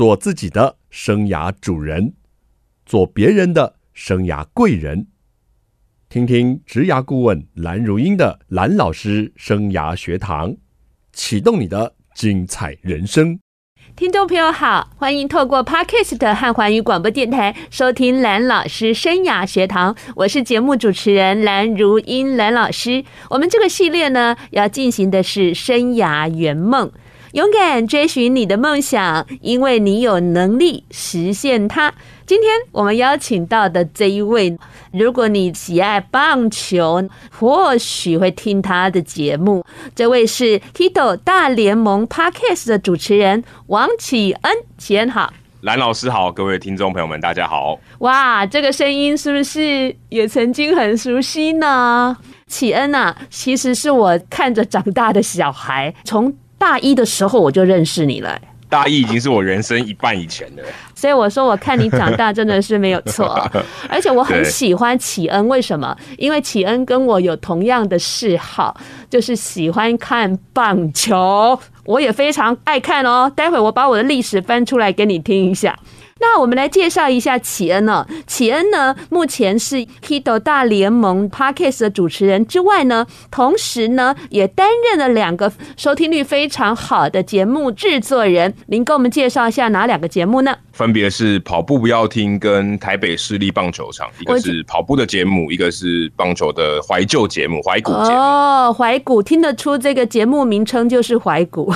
做自己的生涯主人，做别人的生涯贵人。听听职涯顾问蓝如英的蓝老师生涯学堂，启动你的精彩人生。听众朋友好，欢迎透过 Podcast 和环宇广播电台收听蓝老师生涯学堂，我是节目主持人蓝如英蓝老师。我们这个系列呢，要进行的是生涯圆梦。勇敢追寻你的梦想，因为你有能力实现它。今天我们邀请到的这一位，如果你喜爱棒球，或许会听他的节目。这位是 Tito 大联盟 Podcast 的主持人王启恩，启恩好，蓝老师好，各位听众朋友们，大家好。哇，这个声音是不是也曾经很熟悉呢？启恩啊，其实是我看着长大的小孩，从大一的时候我就认识你了，大一已经是我人生一半以前的，所以我说我看你长大真的是没有错，而且我很喜欢启恩，为什么？因为启恩跟我有同样的嗜好，就是喜欢看棒球，我也非常爱看哦。待会我把我的历史翻出来给你听一下。那我们来介绍一下启恩呢。启恩呢，目前是 Tito 大联盟 Podcast 的主持人之外呢，同时呢，也担任了两个收听率非常好的节目制作人。您给我们介绍一下哪两个节目呢？分别是跑步不要听跟台北市立棒球场，一个是跑步的节目，一个是棒球的怀旧节目，怀古节目。哦，怀古听得出这个节目名称就是怀古。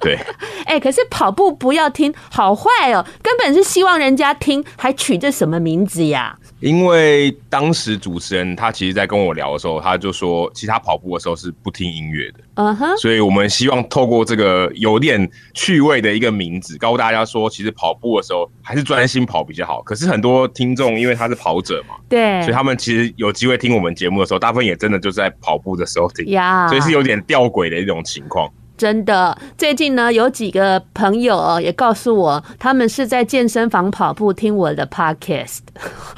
对，哎、欸，可是跑步不要听，好坏哦，根本是希望人家听，还取这什么名字呀？因为当时主持人他其实，在跟我聊的时候，他就说，其实他跑步的时候是不听音乐的。嗯哼，所以我们希望透过这个有点趣味的一个名字，告诉大家说，其实跑步的时候还是专心跑比较好。可是很多听众因为他是跑者嘛，对，所以他们其实有机会听我们节目的时候，大部分也真的就是在跑步的时候听，呀，所以是有点吊诡的一种情况。真的，最近呢，有几个朋友也告诉我，他们是在健身房跑步听我的 podcast。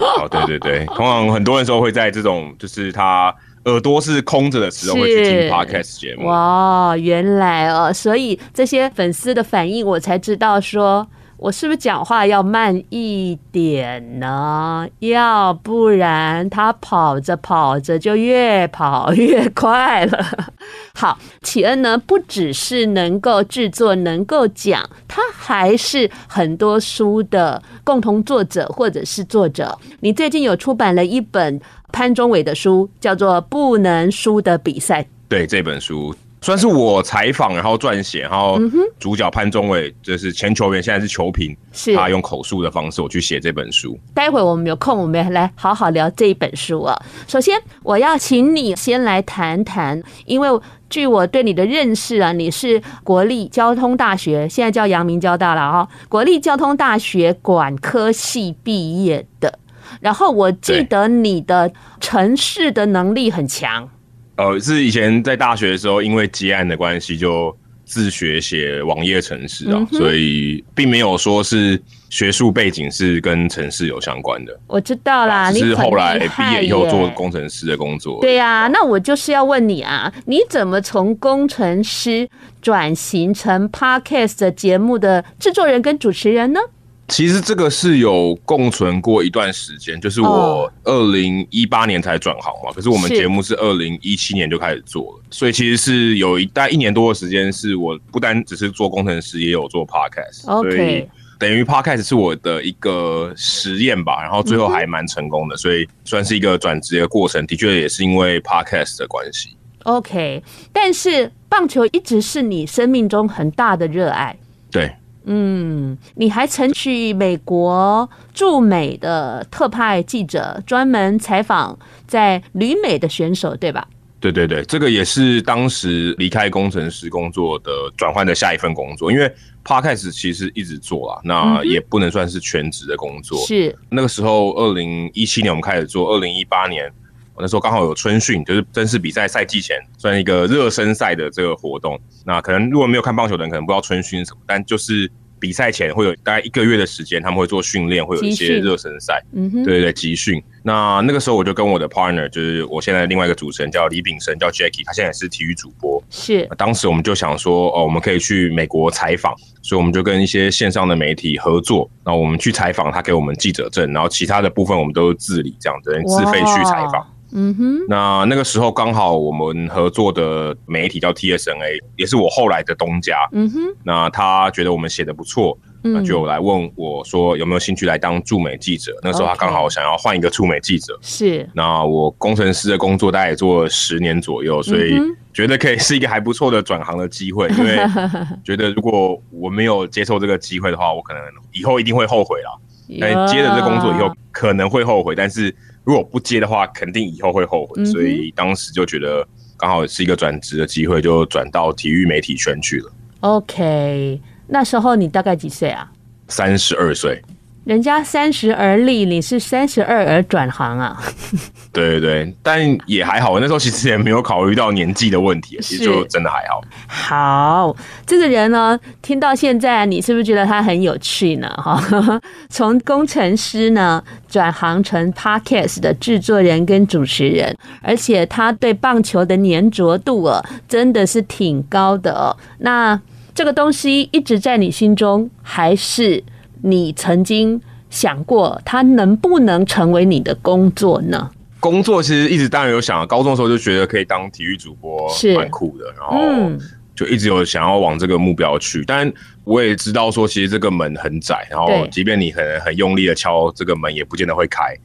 哦，对对对，通常很多人说会在这种就是他耳朵是空着的时候会去听 podcast 节目。哇，原来哦，所以这些粉丝的反应，我才知道说。我是不是讲话要慢一点呢？要不然他跑着跑着就越跑越快了。好，启恩呢，不只是能够制作、能够讲，他还是很多书的共同作者或者是作者。你最近有出版了一本潘宗伟的书，叫做《不能输的比赛》。对，这本书。算是我采访，然后撰写，然后主角潘宗伟就是前球员，现在是球评，是他用口述的方式我去写这本书。待会我们有空，我们来好好聊这一本书啊。首先，我要请你先来谈谈，因为据我对你的认识啊，你是国立交通大学，现在叫阳明交大了啊，国立交通大学管科系毕业的。然后我记得你的城市的能力很强。呃，是以前在大学的时候，因为接案的关系，就自学写网页程式啊，所以并没有说是学术背景是跟程式有相关的。我知道啦，你是后来毕业以后做工程师的工作。对呀、啊，那我就是要问你啊，你怎么从工程师转型成 Podcast 节目的制作人跟主持人呢？其实这个是有共存过一段时间，就是我二零一八年才转行嘛，可是我们节目是二零一七年就开始做了，所以其实是有一大概一年多的时间，是我不单只是做工程师，也有做 podcast，所以等于 podcast 是我的一个实验吧，然后最后还蛮成功的，所以算是一个转职的过程，的确也是因为 podcast 的关系。OK，但是棒球一直是你生命中很大的热爱，对。嗯，你还曾去美国驻美的特派记者，专门采访在旅美的选手，对吧？对对对，这个也是当时离开工程师工作的转换的下一份工作，因为 Podcast 其实一直做啊，那也不能算是全职的工作。是那个时候，二零一七年我们开始做，二零一八年。我那时候刚好有春训，就是正式比赛赛季前，算一个热身赛的这个活动。那可能如果没有看棒球的人，可能不知道春训什么，但就是比赛前会有大概一个月的时间，他们会做训练，会有一些热身赛，嗯哼，对对对，集训。那那个时候我就跟我的 partner，就是我现在另外一个主持人叫李炳生，叫 Jackie，他现在也是体育主播。是，当时我们就想说，哦，我们可以去美国采访，所以我们就跟一些线上的媒体合作，那我们去采访，他给我们记者证，然后其他的部分我们都是自理这样子，自费去采访。嗯哼，那那个时候刚好我们合作的媒体叫 TSNA，也是我后来的东家。嗯哼，那他觉得我们写的不错，那就来问我说有没有兴趣来当驻美记者。那时候他刚好想要换一个驻美记者。是，那我工程师的工作大概也做了十年左右，所以觉得可以是一个还不错的转行的机会。因为 觉得如果我没有接受这个机会的话，我可能以后一定会后悔了。但接了这工作以后可能会后悔，但是。如果不接的话，肯定以后会后悔，所以当时就觉得刚好是一个转职的机会，就转到体育媒体圈去了。OK，那时候你大概几岁啊？三十二岁。人家三十而立，你是三十二而转行啊？对对对，但也还好，那时候其实也没有考虑到年纪的问题，其实就真的还好。好，这个人呢，听到现在，你是不是觉得他很有趣呢？哈，从工程师呢转行成 Podcast 的制作人跟主持人，而且他对棒球的粘着度啊，真的是挺高的哦。那这个东西一直在你心中，还是？你曾经想过它能不能成为你的工作呢？工作其实一直当然有想，高中的时候就觉得可以当体育主播是蛮酷的，然后就一直有想要往这个目标去。但我也知道说，其实这个门很窄，然后即便你很很用力的敲这个门，也不见得会开。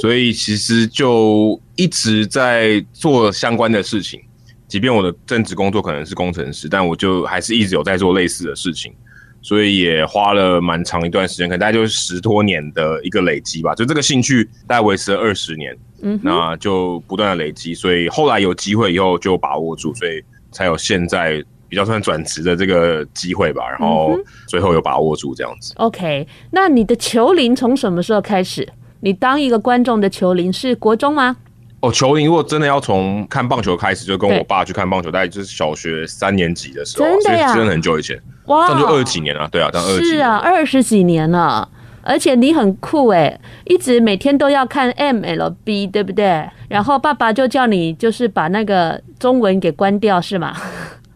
所以其实就一直在做相关的事情。即便我的正职工作可能是工程师，但我就还是一直有在做类似的事情。所以也花了蛮长一段时间，可能大概就是十多年的一个累积吧。就这个兴趣大概维持了二十年，嗯，那就不断的累积。所以后来有机会以后就把握住，所以才有现在比较算转职的这个机会吧。然后最后有把握住这样子。OK，那你的球龄从什么时候开始？你当一个观众的球龄是国中吗？哦，球龄如果真的要从看棒球开始，就跟我爸去看棒球，大概就是小学三年级的时候，真的呀，真的很久以前。哇，这就二十几年了，对啊，当二十几年。是啊，二十几年了，而且你很酷哎，一直每天都要看 MLB，对不对？然后爸爸就叫你就是把那个中文给关掉，是吗？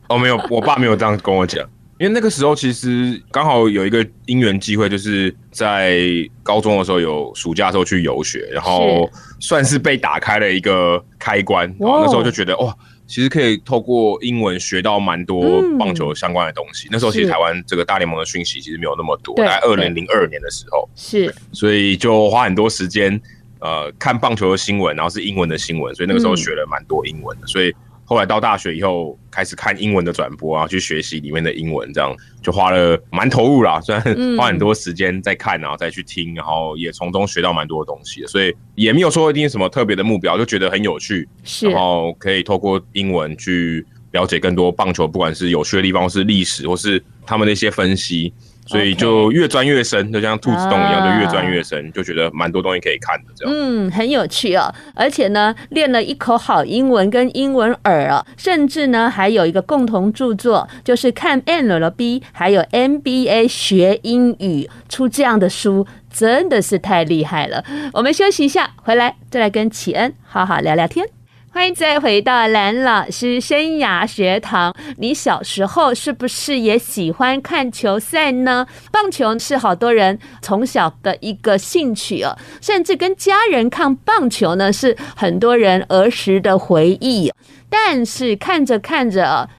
哦，没有，我爸没有这样跟我讲，因为那个时候其实刚好有一个因缘机会，就是在高中的时候有暑假的时候去游学，然后算是被打开了一个开关，然后那时候就觉得哇。其实可以透过英文学到蛮多棒球相关的东西。嗯、那时候其实台湾这个大联盟的讯息其实没有那么多，在二零零二年的时候，是，所以就花很多时间呃看棒球的新闻，然后是英文的新闻，所以那个时候学了蛮多英文的，所以。后来到大学以后，开始看英文的转播啊，去学习里面的英文，这样就花了蛮投入啦。虽然花很多时间在看，然后再去听，然后也从中学到蛮多的东西，所以也没有说一定什么特别的目标，就觉得很有趣，然后可以透过英文去了解更多棒球，不管是有趣的地方，或是历史，或是他们的一些分析。所以就越钻越深，就像兔子洞一样，就越钻越深，就觉得蛮多东西可以看的这样。嗯，很有趣哦，而且呢，练了一口好英文跟英文耳哦，甚至呢还有一个共同著作，就是看 MLB 还有 NBA 学英语，出这样的书真的是太厉害了。我们休息一下，回来再来跟启恩好好聊聊天。欢迎再回到蓝老师生涯学堂。你小时候是不是也喜欢看球赛呢？棒球是好多人从小的一个兴趣哦，甚至跟家人看棒球呢，是很多人儿时的回忆。但是看着看着，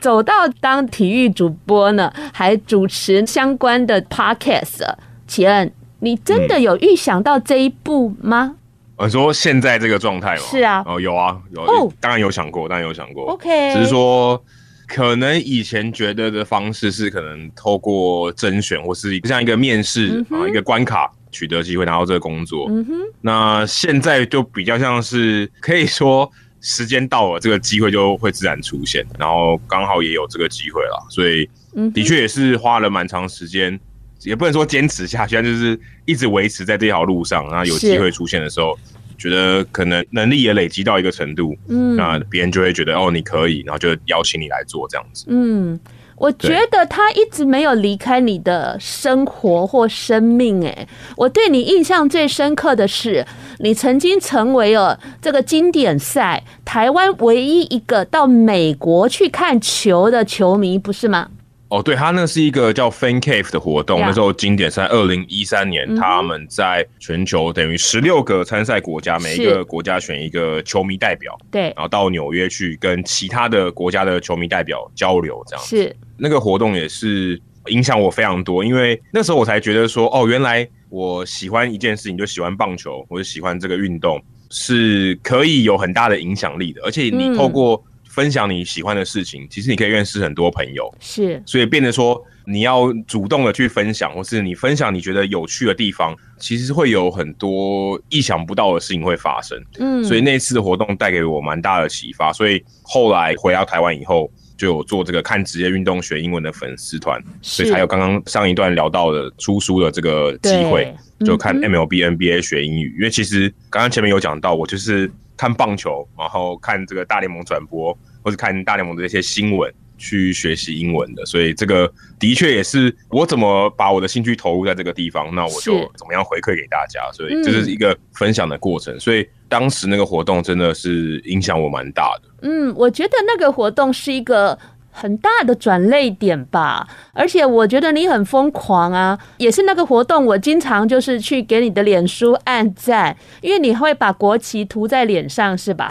走到当体育主播呢，还主持相关的 podcast。启恩，你真的有预想到这一步吗？嗯我说现在这个状态吗？是啊，哦，有啊，有，哦、当然有想过，当然有想过。OK，只是说可能以前觉得的方式是可能透过甄选或是像一个面试啊、嗯、一个关卡取得机会拿到这个工作。嗯哼，那现在就比较像是可以说时间到了，这个机会就会自然出现，然后刚好也有这个机会了，所以的确也是花了蛮长时间。也不能说坚持下去，但就是一直维持在这条路上，然后有机会出现的时候，觉得可能能力也累积到一个程度，嗯，那别人就会觉得哦，你可以，然后就邀请你来做这样子。嗯，我觉得他一直没有离开你的生活或生命。哎，我对你印象最深刻的是，你曾经成为了这个经典赛台湾唯一一个到美国去看球的球迷，不是吗？哦，对，他那是一个叫 Fan Cave 的活动.那时候经典赛二零一三年，他们在全球等于十六个参赛国家，每一个国家选一个球迷代表，对，然后到纽约去跟其他的国家的球迷代表交流，这样子。是那个活动也是影响我非常多，因为那时候我才觉得说，哦，原来我喜欢一件事情，就喜欢棒球，我就喜欢这个运动，是可以有很大的影响力的，而且你透过、嗯。分享你喜欢的事情，其实你可以认识很多朋友，是，所以变得说你要主动的去分享，或是你分享你觉得有趣的地方，其实会有很多意想不到的事情会发生。嗯，所以那次的活动带给我蛮大的启发，所以后来回到台湾以后，就有做这个看职业运动学英文的粉丝团，所以才有刚刚上一段聊到的出书的这个机会，就看 MLB、NBA 学英语，嗯、因为其实刚刚前面有讲到，我就是。看棒球，然后看这个大联盟转播，或者看大联盟的一些新闻，去学习英文的。所以这个的确也是我怎么把我的兴趣投入在这个地方，那我就怎么样回馈给大家。所以这是一个分享的过程。嗯、所以当时那个活动真的是影响我蛮大的。嗯，我觉得那个活动是一个。很大的转泪点吧，而且我觉得你很疯狂啊，也是那个活动，我经常就是去给你的脸书按赞，因为你会把国旗涂在脸上，是吧？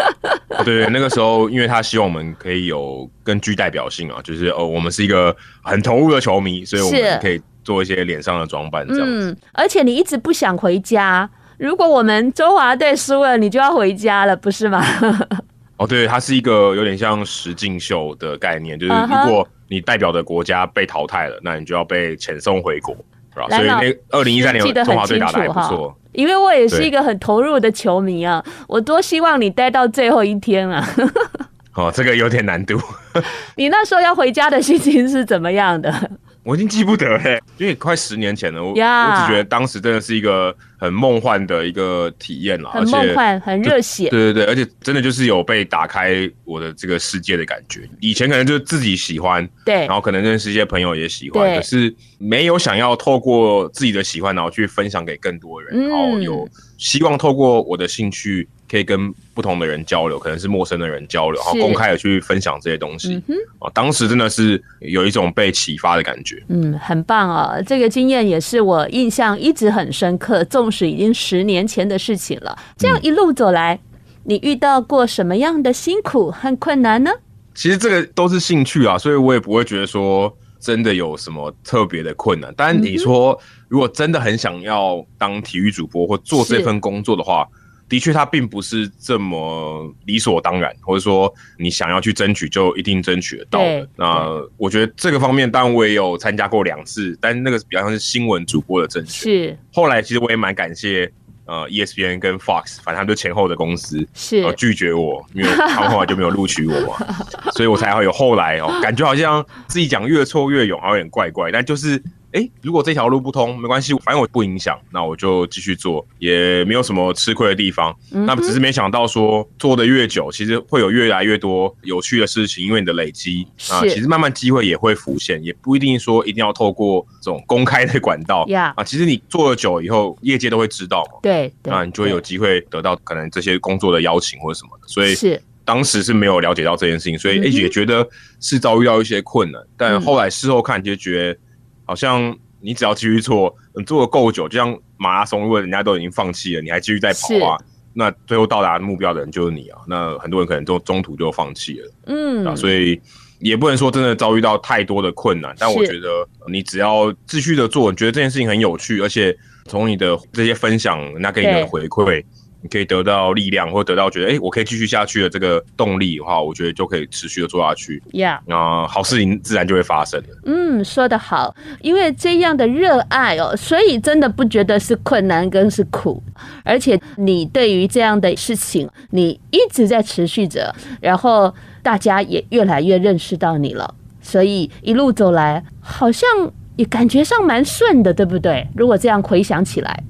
对，那个时候，因为他希望我们可以有更具代表性啊，就是哦，我们是一个很投入的球迷，所以我们可以做一些脸上的装扮这样子。嗯，而且你一直不想回家，如果我们中华队输了，你就要回家了，不是吗？哦，对，它是一个有点像实境秀的概念，就是如果你代表的国家被淘汰了，那你就要被遣送回国，是吧？所以那二零一三年中华队打的还不错，因为我也是一个很投入的球迷啊，我多希望你待到最后一天啊！哦，这个有点难度。你那时候要回家的心情是怎么样的？我已经记不得了，因为快十年前了。我.我只觉得当时真的是一个很梦幻的一个体验了，很梦幻，很热血。对对对，而且真的就是有被打开我的这个世界的感觉。以前可能就自己喜欢，对，然后可能认识一些朋友也喜欢，可是没有想要透过自己的喜欢，然后去分享给更多人，嗯、然后有希望透过我的兴趣。可以跟不同的人交流，可能是陌生的人交流，然后公开的去分享这些东西。嗯哼，当时真的是有一种被启发的感觉。嗯，很棒啊！这个经验也是我印象一直很深刻，纵使已经十年前的事情了。这样一路走来，嗯、你遇到过什么样的辛苦和困难呢？其实这个都是兴趣啊，所以我也不会觉得说真的有什么特别的困难。但你说，如果真的很想要当体育主播或做这份工作的话，的确，它并不是这么理所当然，或者说你想要去争取就一定争取得到的。那我觉得这个方面，当然我也有参加过两次，但那个比较像是新闻主播的甄选。是。后来其实我也蛮感谢呃 ESPN 跟 Fox，反正他们就前后的公司是拒绝我，因为他们后来就没有录取我嘛，所以我才会有后来哦，感觉好像自己讲越挫越勇，好像有点怪怪，但就是。哎、欸，如果这条路不通，没关系，反正我不影响，那我就继续做，也没有什么吃亏的地方。嗯、那只是没想到说做的越久，其实会有越来越多有趣的事情，因为你的累积啊，其实慢慢机会也会浮现，也不一定说一定要透过这种公开的管道。Yeah. 啊，其实你做了久以后，业界都会知道嘛。对，那你就会有机会得到可能这些工作的邀请或者什么的。所以是当时是没有了解到这件事情，所以也觉得是遭遇到一些困难，嗯、但后来事后看就觉得。好像你只要继续做，你做的够久，就像马拉松，如果人家都已经放弃了，你还继续在跑的话，那最后到达目标的人就是你啊。那很多人可能都中途就放弃了，嗯，啊，所以也不能说真的遭遇到太多的困难，但我觉得你只要继续的做，你觉得这件事情很有趣，而且从你的这些分享，那给你的回馈。你可以得到力量，或得到觉得哎、欸，我可以继续下去的这个动力的话，我觉得就可以持续的做下去。呀 Yeah.，那好事情自然就会发生了。嗯，说得好，因为这样的热爱哦，所以真的不觉得是困难跟是苦，而且你对于这样的事情，你一直在持续着，然后大家也越来越认识到你了，所以一路走来，好像也感觉上蛮顺的，对不对？如果这样回想起来。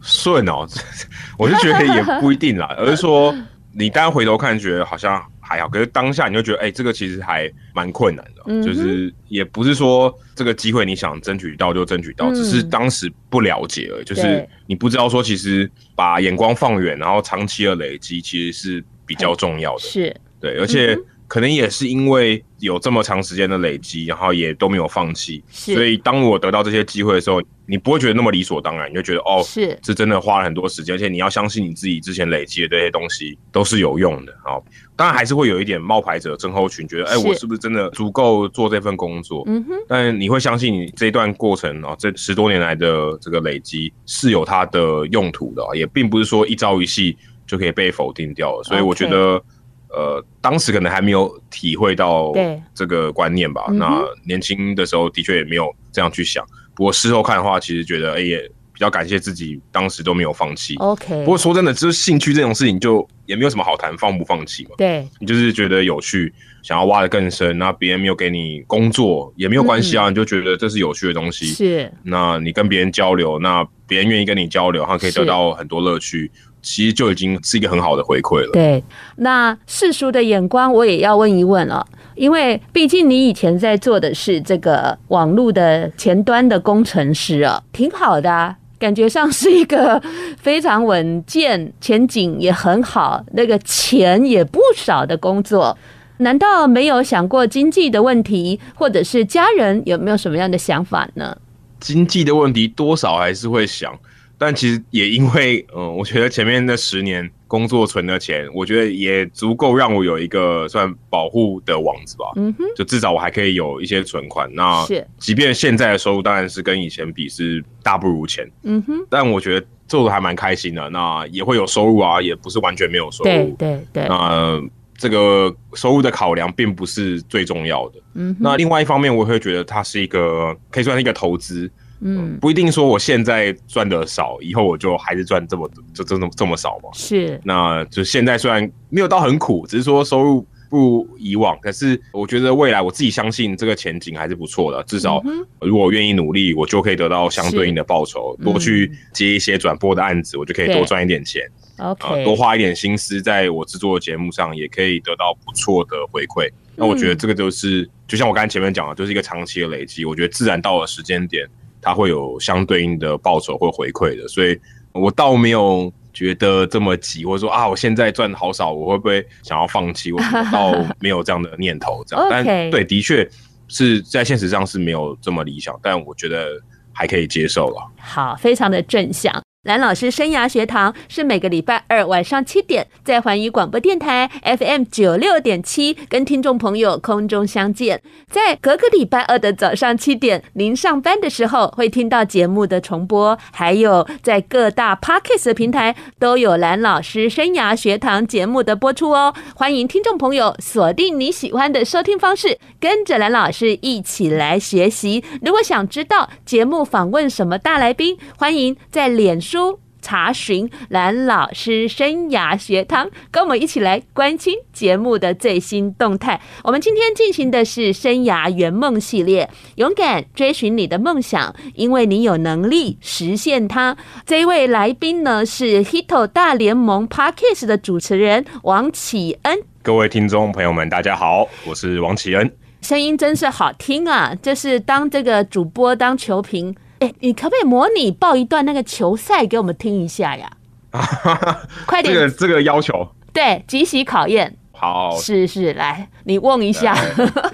顺哦，我就觉得也不一定啦，而是说你当回头看，觉得好像还好，可是当下你就觉得，哎、欸，这个其实还蛮困难的，嗯、就是也不是说这个机会你想争取到就争取到，嗯、只是当时不了解而已，就是你不知道说，其实把眼光放远，然后长期的累积，其实是比较重要的。是，对，而且可能也是因为有这么长时间的累积，然后也都没有放弃，所以当我得到这些机会的时候。你不会觉得那么理所当然，你就觉得哦，是，这真的花了很多时间，而且你要相信你自己之前累积的这些东西都是有用的。好，当然还是会有一点冒牌者症候群，觉得哎、欸，我是不是真的足够做这份工作？嗯哼。但你会相信你这一段过程啊，这十多年来的这个累积是有它的用途的，也并不是说一朝一夕就可以被否定掉了。所以我觉得，Okay. 呃，当时可能还没有体会到这个观念吧。那年轻的时候的确也没有这样去想。不过事后看的话，其实觉得哎、欸，也比较感谢自己当时都没有放弃。OK。不过说真的，就是兴趣这种事情，就也没有什么好谈放不放弃嘛。对。你就是觉得有趣，想要挖得更深，那别人没有给你工作也没有关系啊，嗯、你就觉得这是有趣的东西。是。那你跟别人交流，那别人愿意跟你交流，他可以得到很多乐趣，其实就已经是一个很好的回馈了。对。那世俗的眼光，我也要问一问了。因为毕竟你以前在做的是这个网络的前端的工程师啊，挺好的啊，感觉上是一个非常稳健、前景也很好、那个钱也不少的工作。难道没有想过经济的问题，或者是家人有没有什么样的想法呢？经济的问题多少还是会想。但其实也因为，嗯，我觉得前面那十年工作存的钱，我觉得也足够让我有一个算保护的网子吧。嗯哼，就至少我还可以有一些存款。那，即便现在的收入当然是跟以前比是大不如前。嗯哼，但我觉得做的还蛮开心的。那也会有收入啊，也不是完全没有收入。对对对。那这个收入的考量并不是最重要的。嗯哼，那另外一方面，我会觉得它是一个可以算是一个投资。嗯，不一定说我现在赚的少，以后我就还是赚这么就这么这么少嘛。是，那就现在虽然没有到很苦，只是说收入不如以往，可是我觉得未来我自己相信这个前景还是不错的。至少如果我愿意努力，我就可以得到相对应的报酬，多去接一些转播的案子，我就可以多赚一点钱。OK，多花一点心思在我制作的节目上，也可以得到不错的回馈。那我觉得这个就是，就像我刚才前面讲的，就是一个长期的累积。我觉得自然到了时间点。它会有相对应的报酬或回馈的，所以我倒没有觉得这么急，或者说啊，我现在赚好少，我会不会想要放弃？我倒没有这样的念头，这样。但对，的确是在现实上是没有这么理想，但我觉得还可以接受了。好，非常的正向。蓝老师生涯学堂是每个礼拜二晚上七点在环宇广播电台 FM 九六点七跟听众朋友空中相见，在隔个礼拜二的早上七点，您上班的时候会听到节目的重播，还有在各大 Podcast 平台都有蓝老师生涯学堂节目的播出哦。欢迎听众朋友锁定你喜欢的收听方式，跟着蓝老师一起来学习。如果想知道节目访问什么大来宾，欢迎在脸书。查询蓝老师生涯学堂，跟我们一起来关心节目的最新动态。我们今天进行的是生涯圆梦系列，勇敢追寻你的梦想，因为你有能力实现它。这一位来宾呢是 Hito 大联盟 Parkes 的主持人王启恩。各位听众朋友们，大家好，我是王启恩。声音真是好听啊！就是当这个主播，当球评。哎，你可不可以模拟报一段那个球赛给我们听一下呀？快点，这个这个要求，对，即席考验。好，是是，来，你问一下。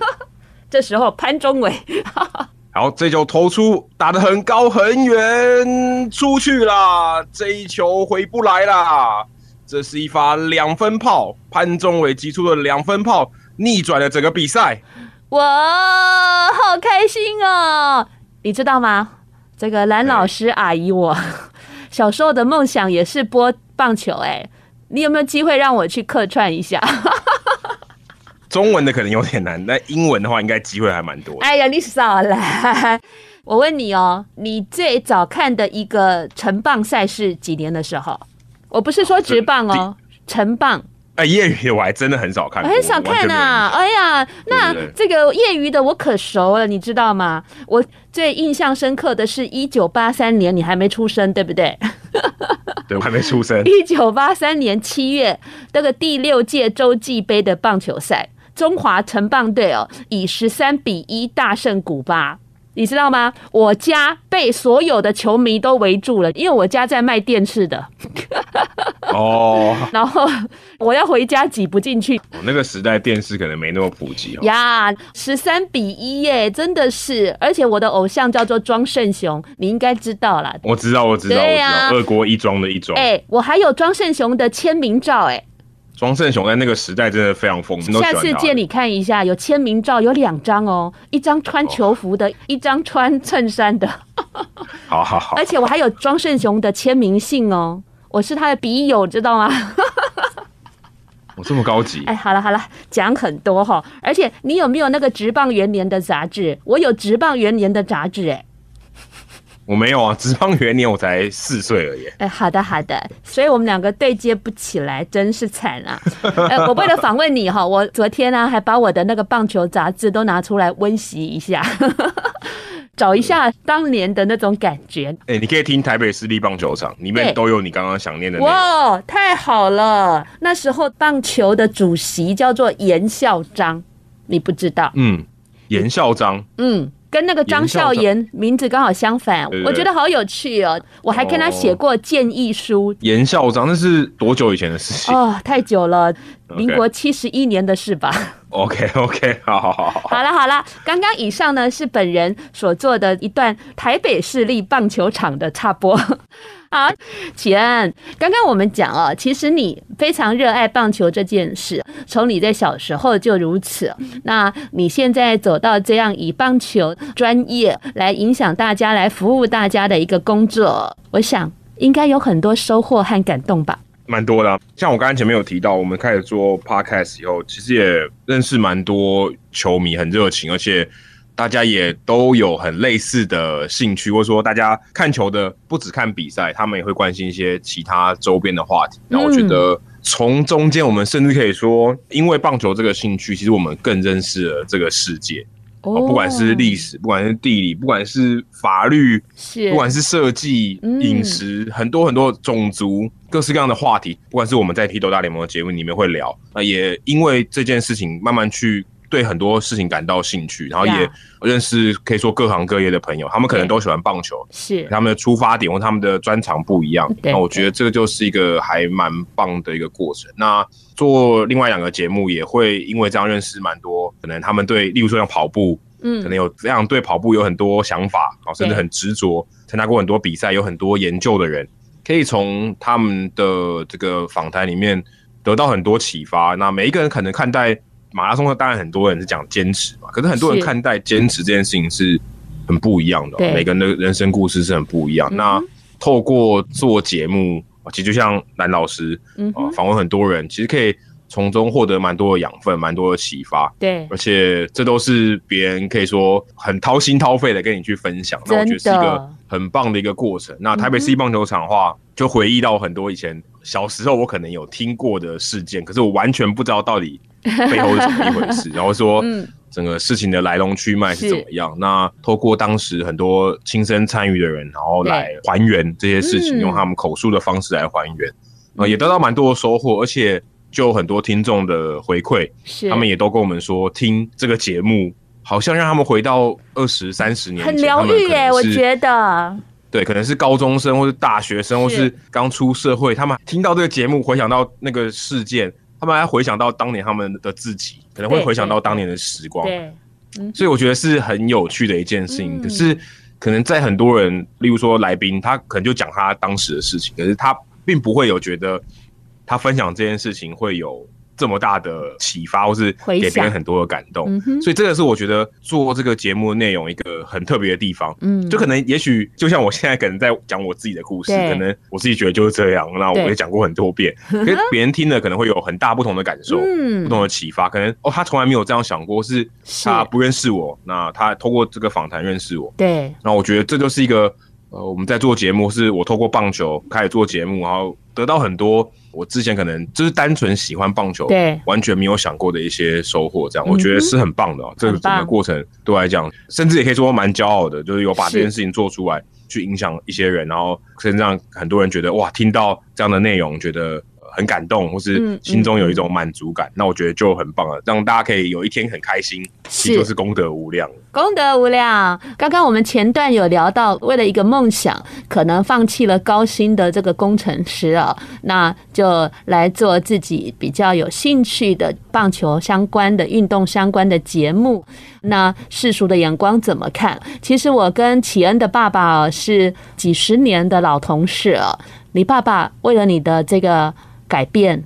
这时候潘宗伟，好，这球投出，打得很高很远，出去啦，这一球回不来啦。这是一发两分炮，潘宗伟击出了两分炮，逆转了整个比赛。哇，好开心哦！你知道吗？这个蓝老师阿姨，我小时候的梦想也是播棒球。哎，你有没有机会让我去客串一下？中文的可能有点难，但英文的话应该机会还蛮多。哎呀，你少来！我问你哦，你最早看的一个成棒赛事几年的时候？我不是说职棒哦，成棒。哎，业余的我还真的很少看，我很少看啊！哎呀，那这个业余的我可熟了，你知道吗？我最印象深刻的是一九八三年，你还没出生，对不对？对，我还没出生。一九八三年七月，那个第六届洲际杯的棒球赛，中华城棒队哦，以十三比一大胜古巴。你知道吗？我家被所有的球迷都围住了，因为我家在卖电视的。哦。然后我要回家挤不进去。那个时代电视可能没那么普及哦。呀，十三比一耶，真的是！而且我的偶像叫做庄胜雄，你应该知道啦。我知道，我知道，对啊，我知道。二国一庄的一庄。哎，我还有庄胜雄的签名照，哎。庄胜雄在那个时代真的非常疯，下次借你看一下，有签名照，有两张哦，一张穿球服的，哦、一张穿衬衫的。好好好，而且我还有庄胜雄的签名信哦，我是他的笔友，知道吗？我这么高级？哎，好了好了，讲很多哈，而且你有没有那个职棒元年的杂志？我有职棒元年的杂志，哎。我没有啊，职棒元年我才四岁而已。哎，好的好的，所以我们两个对接不起来，真是惨啊！哎，我为了访问你哈，我昨天呢、啊、还把我的那个棒球杂志都拿出来温习一下，找一下当年的那种感觉。哎，你可以听台北市立棒球场里面都有你刚刚想念的。哇，太好了！那时候棒球的主席叫做严孝章，你不知道？嗯，严孝章。嗯。跟那个张孝言名字刚好相反，我觉得好有趣哦。我还跟他写过建议书。严孝章，那是多久以前的事情？哦，太久了，民国七十一年的事吧。OK OK，好好好好。好了好了，刚刚以上呢是本人所做的一段台北市立棒球场的插播。好，启恩，刚刚我们讲哦，其实你非常热爱棒球这件事，从你在小时候就如此。那你现在走到这样以棒球专业来影响大家、来服务大家的一个工作，我想应该有很多收获和感动吧？蛮多的啊，像我刚才前面有提到，我们开始做 podcast 以后，其实也认识蛮多球迷，很热情，而且。大家也都有很类似的兴趣，或者说大家看球的不只看比赛，他们也会关心一些其他周边的话题。然后我觉得从中间，我们甚至可以说，因为棒球这个兴趣，其实我们更认识了这个世界。哦，不管是历史，不管是地理，不管是法律，是不管是设计、饮食，很多很多种族，各式各样的话题，不管是我们在《批斗大联盟》的节目里面会聊，那也因为这件事情慢慢去。对很多事情感到兴趣，然后也认识可以说各行各业的朋友，他们可能都喜欢棒球，是他们的出发点或他们的专长不一样。那我觉得这个就是一个还蛮棒的一个过程。那做另外两个节目也会因为这样认识蛮多，可能他们对，例如说像跑步，嗯，可能有这样对跑步有很多想法，甚至很执着，参加过很多比赛，有很多研究的人，可以从他们的这个访谈里面得到很多启发。那每一个人可能看待。马拉松的当然很多人是讲坚持嘛，可是很多人看待坚持这件事情是很不一样的，每个人的人生故事是很不一样。那透过做节目，其实就像蓝老师啊，访问很多人，其实可以从中获得蛮多的养分，蛮多的启发。对，而且这都是别人可以说很掏心掏肺的跟你去分享，那我觉得是一个很棒的一个过程。那台北市棒球场的话，就回忆到很多以前小时候我可能有听过的事件，可是我完全不知道到底。背后是怎么一回事？然后说，整个事情的来龙去脉是怎么样？那透过当时很多亲身参与的人，然后来还原这些事情，用他们口述的方式来还原，呃，也得到蛮多的收获，而且就很多听众的回馈，他们也都跟我们说，听这个节目好像让他们回到二十三十年前，很疗愈耶，我觉得。对，可能是高中生，或是大学生，或是刚出社会，他们听到这个节目，回想到那个事件。他们还回想到当年他们的自己，可能会回想到当年的时光，对，所以我觉得是很有趣的一件事情。可是，可能在很多人，例如说来宾，他可能就讲他当时的事情，可是他并不会有觉得他分享这件事情会有。这么大的启发，或是给别人很多的感动，所以这个是我觉得做这个节目的内容一个很特别的地方。嗯，就可能也许就像我现在可能在讲我自己的故事，可能我自己觉得就是这样，那我也讲过很多遍，可是别人听了可能会有很大不同的感受，不同的启发。可能哦，他从来没有这样想过，是他不认识我，那他通过这个访谈认识我。对，那我觉得这就是一个呃，我们在做节目，是我透过棒球开始做节目，然后得到很多。我之前可能就是单纯喜欢棒球，对，完全没有想过的一些收获，这样我觉得是很棒的。这个整个过程对我来讲，甚至也可以说蛮骄傲的，就是有把这件事情做出来，去影响一些人，然后甚至让很多人觉得哇，听到这样的内容，觉得。很感动，或是心中有一种满足感，嗯嗯、那我觉得就很棒了，让大家可以有一天很开心，其实就是功德无量。功德无量。刚刚我们前段有聊到，为了一个梦想，可能放弃了高薪的这个工程师啊，那就来做自己比较有兴趣的棒球相关的运动相关的节目。那世俗的眼光怎么看？其实我跟启恩的爸爸是几十年的老同事了。你爸爸为了你的这个。改变，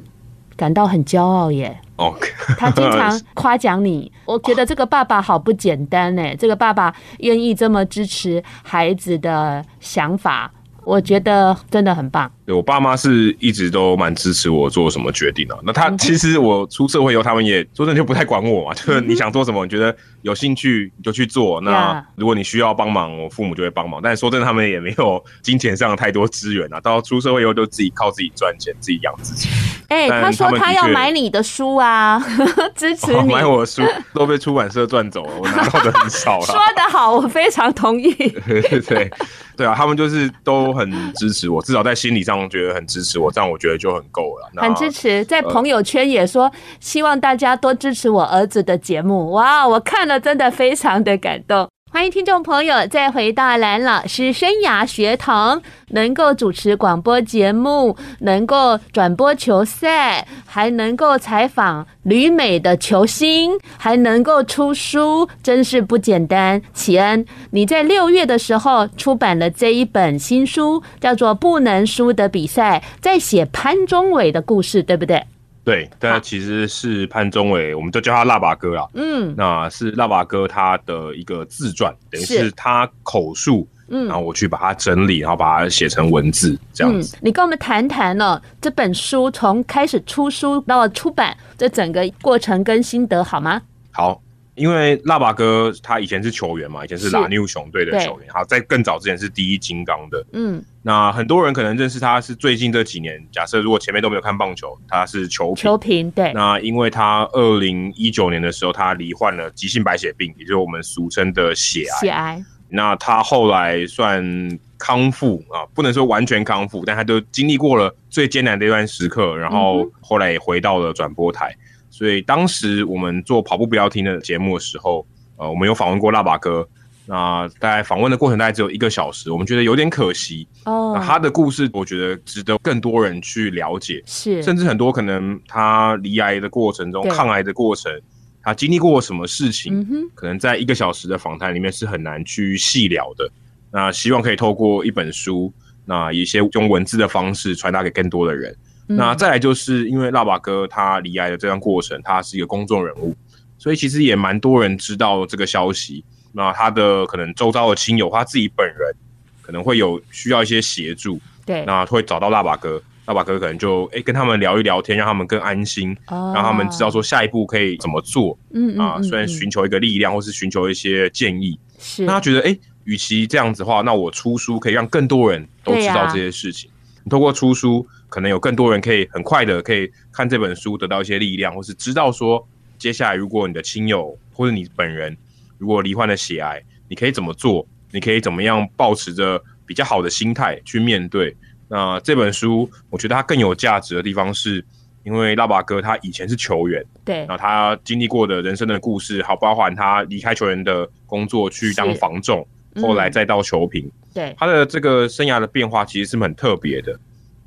感到很骄傲耶。哦，他经常夸奖你。我觉得这个爸爸好不简单呢。这个爸爸愿意这么支持孩子的想法，我觉得真的很棒。对，我爸妈是一直都蛮支持我做什么决定的。那他其实我出社会以后，他们也说真的就不太管我嘛，就是你想做什么，你觉得有兴趣你就去做。那如果你需要帮忙，我父母就会帮忙。但是说真的，他们也没有金钱上太多资源啊。到出社会以后，就自己靠自己赚钱，自己养自己。哎，他说他要买你的书啊，支持你。买我的书都被出版社赚走了，我拿到的很少了。说得好，我非常同意。对对啊，他们就是都很支持我，至少在心理上。觉得很支持我，这样我觉得就很够了。很支持，在朋友圈也说希望大家多支持我儿子的节目。哇，我看了真的非常的感动。欢迎听众朋友再回到蓝老师生涯学堂，能够主持广播节目，能够转播球赛，还能够采访旅美的球星，还能够出书，真是不简单。启恩，你在六月的时候出版了这一本新书，叫做《不能输的比赛》，在写潘宗伟的故事，对不对？对，但其实是潘宗伟，我们都叫他腊八哥啦。嗯，那是腊八哥他的一个自传，等于是他口述，嗯，然后我去把它整理，然后把它写成文字这样子。嗯，你跟我们谈谈呢，这本书从开始出书到出版这整个过程跟心得好吗？好。因为腊八哥他以前是球员嘛，以前是拉纽熊队的球员，好，在更早之前是第一金刚的。嗯，那很多人可能认识他是最近这几年。假设如果前面都没有看棒球，他是球评。球评对。那因为他二零一九年的时候，他罹患了急性白血病，也就是我们俗称的血癌。血癌。那他后来算康复啊，不能说完全康复，但他都经历过了最艰难的一段时刻，然后后来也回到了转播台。所以当时我们做跑步不要停的节目的时候，呃，我们有访问过腊八哥。那在访问的过程大概只有一个小时，我们觉得有点可惜。哦，那他的故事我觉得值得更多人去了解。是，甚至很多可能他离癌的过程中，抗癌的过程，他经历过什么事情，可能在一个小时的访谈里面是很难去细聊的。那希望可以透过一本书，那一些用文字的方式传达给更多的人。那再来就是因为辣爸哥他离癌的这段过程，他是一个公众人物，所以其实也蛮多人知道这个消息。那他的可能周遭的亲友，他自己本人可能会有需要一些协助，对，那会找到辣爸哥，辣爸哥可能就哎跟他们聊一聊天，让他们更安心，让他们知道说下一步可以怎么做。嗯啊，虽然寻求一个力量，或是寻求一些建议，是那他觉得哎，与其这样子的话，那我出书可以让更多人都知道这些事情。你透过出书。可能有更多人可以很快的可以看这本书，得到一些力量，或是知道说接下来如果你的亲友或者你本人如果罹患了血癌，你可以怎么做？你可以怎么样保持着比较好的心态去面对？那这本书我觉得它更有价值的地方是，因为拉巴哥他以前是球员，对，然后他经历过的人生的故事，好包含他离开球员的工作去当防重，嗯、后来再到球评，对，他的这个生涯的变化其实是很特别的。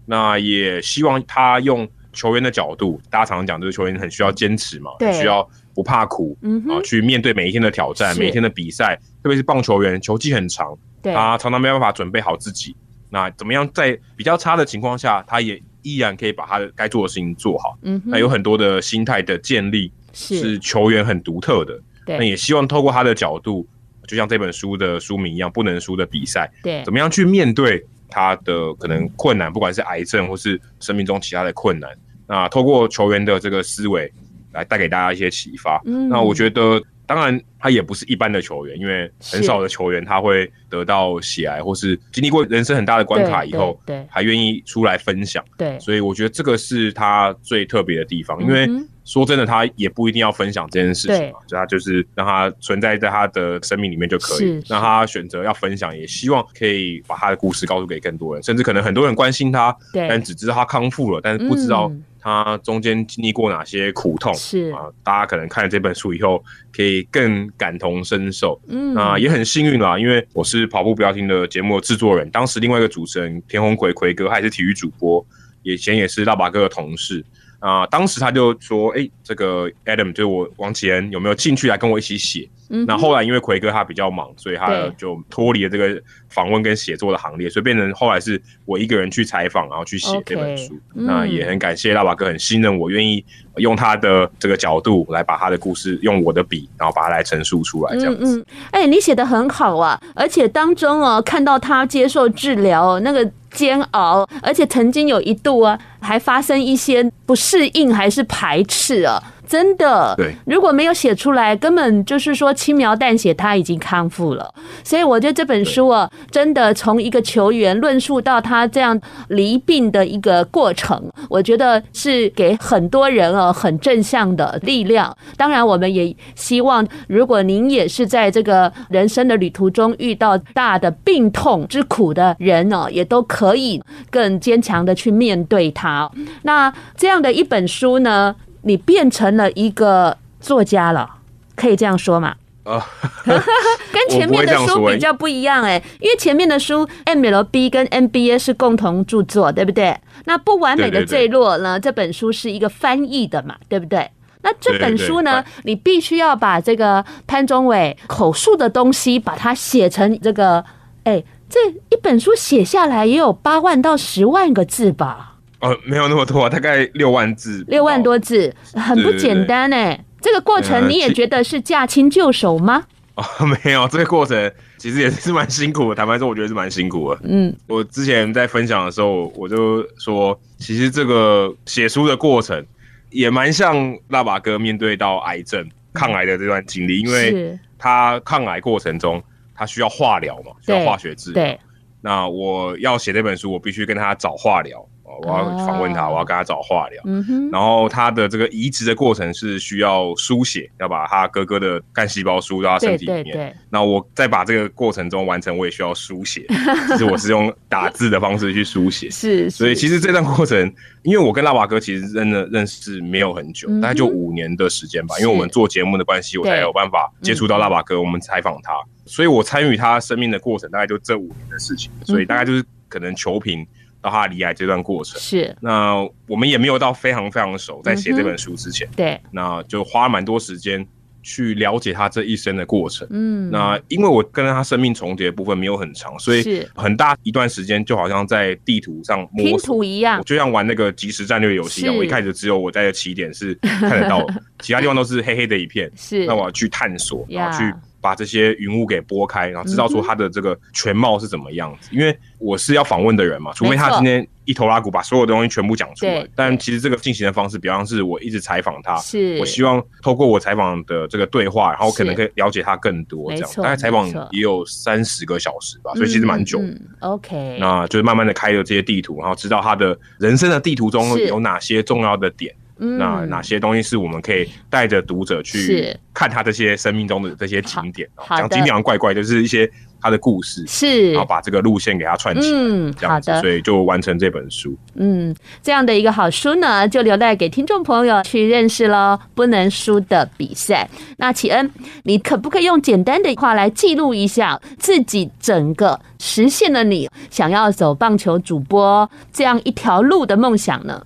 那也希望他用球员的角度，大家常常讲，这个球员很需要坚持嘛，对需要不怕苦，嗯哼，啊，去面对每一天的挑战，每一天的比赛，特别是棒球员，球季很长，对他常常没办法准备好自己。那怎么样在比较差的情况下，他也依然可以把他的该做的事情做好？嗯哼，那有很多的心态的建立是球员很独特的。那也希望透过他的角度，就像这本书的书名一样，不能输的比赛，对，怎么样去面对？他的可能困难，不管是癌症或是生命中其他的困难，那透过球员的这个思维来带给大家一些启发。嗯，那我觉得大当然，他也不是一般的球员，因为很少的球员他会得到喜爱，或是经历过人生很大的关卡以后，对，还愿意出来分享。对，所以我觉得这个是他最特别的地方。因为说真的，他也不一定要分享这件事情嘛，就他就是让他存在在他的生命里面就可以。让他选择要分享，也希望可以把他的故事告诉给更多人，甚至可能很多人关心他，但只知道他康复了，但是不知道。他中间经历过哪些苦痛？是啊，大家可能看了这本书以后，可以更感同身受。嗯，那也很幸运啦，因为我是跑步不要停的节目的制作人，当时另外一个主持人田鸿奎奎哥，他也是体育主播，以前也是大把哥的同事。啊、呃，当时他就说：“哎、欸，这个 Adam 就是我王启恩，有没有兴趣来跟我一起写？”嗯，那后来因为奎哥他比较忙，所以他就脱离了这个访问跟写作的行列，所以变成后来是我一个人去采访，然后去写这本书。Okay, 那也很感谢大爸哥很信任我，愿意用他的这个角度来把他的故事用我的笔，然后把它来陈述出来，这样子。哎、嗯嗯欸，你写的很好啊，而且当中哦，看到他接受治疗那个。煎熬，而且曾经有一度啊，还发生一些不适应还是排斥啊。真的，对，如果没有写出来，根本就是说轻描淡写，他已经康复了。所以我觉得这本书啊，真的从一个球员论述到他这样离病的一个过程，我觉得是给很多人啊很正向的力量。当然，我们也希望，如果您也是在这个人生的旅途中遇到大的病痛之苦的人呢，也都可以更坚强的去面对它。那这样的一本书呢，你变成了一个作家了，可以这样说吗？啊，跟前面的书比较不一样哎、欸，因为前面的书 MLB 跟 NBA 是共同著作，对不对？那不完美的坠落呢？这本书是一个翻译的嘛，对不对？那这本书呢，你必须要把这个潘宗伟口述的东西，把它写成这个，哎，这一本书写下来也有八万到十万个字吧？呃，没有那么多，大概六万字，六万多字，很不简单哎。这个过程你也觉得是驾轻就熟吗？哦，没有，这个过程 其实也是蛮辛苦的。坦白说，我觉得是蛮辛苦的。嗯，我之前在分享的时候，我就说，其实这个写书的过程也蛮像辣爸哥面对到癌症抗癌的这段经历，因为他抗癌过程中他需要化疗嘛，需要化学治疗。对，那我要写这本书，我必须跟他找化疗。我要访问他，我要跟他找化疗。嗯哼。然后他的这个移植的过程是需要输血，要把他哥哥的干细胞输到他身体里面。对对对。那我再把这个过程中完成，我也需要输血。其实我是用打字的方式去输血。是。所以其实这段过程，因为我跟拉瓦哥其实真的认识没有很久，大概就五年的时间吧。因为我们做节目的关系，我才有办法接触到拉瓦哥，我们采访他。所以我参与他生命的过程，大概就这五年的事情。所以大概就是可能球评。到他离癌这段过程。是，那我们也没有到非常非常熟，在写这本书之前，对，那就花蛮多时间去了解他这一生的过程。嗯，那因为我跟他生命重叠的部分没有很长，所以很大一段时间就好像在地图上摸拼图一样，就像玩那个即时战略游戏一样。我一开始只有我在的起点是看得到，其他地方都是黑黑的一片。是，那我要去探索，然后去。把这些云雾给拨开，然后知道说他的这个全貌是怎么样子。因为我是要访问的人嘛，除非他今天一头拉骨把所有的东西全部讲出来。但其实这个进行的方式，比方是我一直采访他，是我希望透过我采访的这个对话，然后可能可以了解他更多。这样大概采访也有三十个小时吧，所以其实蛮久。OK，那就是慢慢的开了这些地图，然后知道他的人生的地图中有哪些重要的点。那哪些东西是我们可以带着读者去看他这些生命中的这些景点？讲景点怪怪，就是一些他的故事，是，然后把这个路线给他串起来，嗯，这样子，所以就完成这本书。嗯，这样的一个好书呢，就留待给听众朋友去认识喽。不能输的比赛，那启恩，你可不可以用简单的话来记录一下自己整个实现了你想要走棒球主播这样一条路的梦想呢？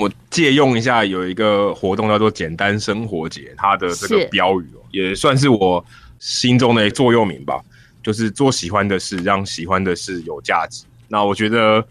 我借用一下，有一个活动叫做“简单生活节”，它的这个标语哦，也算是我心中的座右铭吧。就是做喜欢的事，让喜欢的事有价值。那我觉得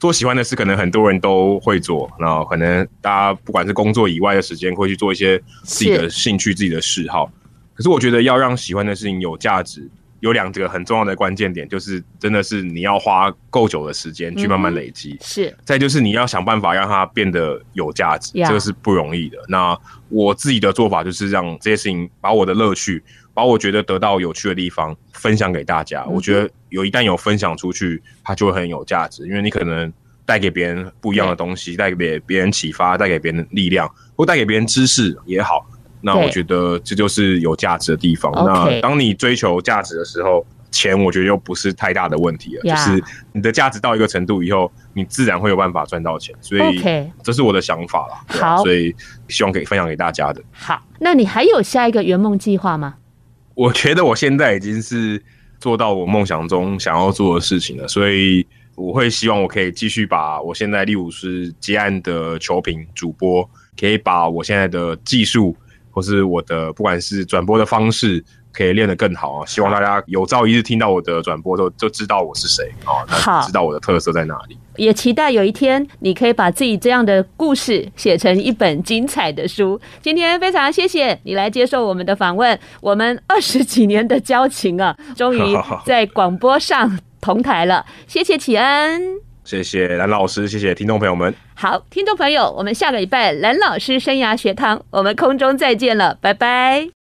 做喜欢的事，可能很多人都会做。那可能大家不管是工作以外的时间，会去做一些自己的兴趣、自己的嗜好。可是我觉得要让喜欢的事情有价值，有两个很重要的关键点，就是真的是你要花够久的时间去慢慢累积，嗯，是。再就是你要想办法让它变得有价值，这个是不容易的。那我自己的做法就是让这些事情把我的乐趣，把我觉得得到有趣的地方分享给大家。我觉得有一旦有分享出去，它就会很有价值，因为你可能带给别人不一样的东西，带给别别人启发，带给别人力量，或带给别人知识也好。那我觉得这就是有价值的地方。那当你追求价值的时候，钱我觉得又不是太大的问题了。就是你的价值到一个程度以后，你自然会有办法赚到钱。所以这是我的想法啦。好，所以希望可以分享给大家的。好，那你还有下一个圆梦计划吗？我觉得我现在已经是做到我梦想中想要做的事情了，所以我会希望我可以继续把我现在，例如是接案的球评主播，可以把我现在的技术。或是我的不管是转播的方式可以练得更好啊，希望大家有朝一日听到我的转播都就知道我是谁啊，好，知道我的特色在哪里。也期待有一天你可以把自己这样的故事写成一本精彩的书。今天非常谢谢你来接受我们的访问，我们二十几年的交情啊，终于在广播上同台了。谢谢启恩。谢谢蓝老师，谢谢听众朋友们。好，听众朋友，我们下个礼拜蓝老师生涯学堂，我们空中再见了，拜拜。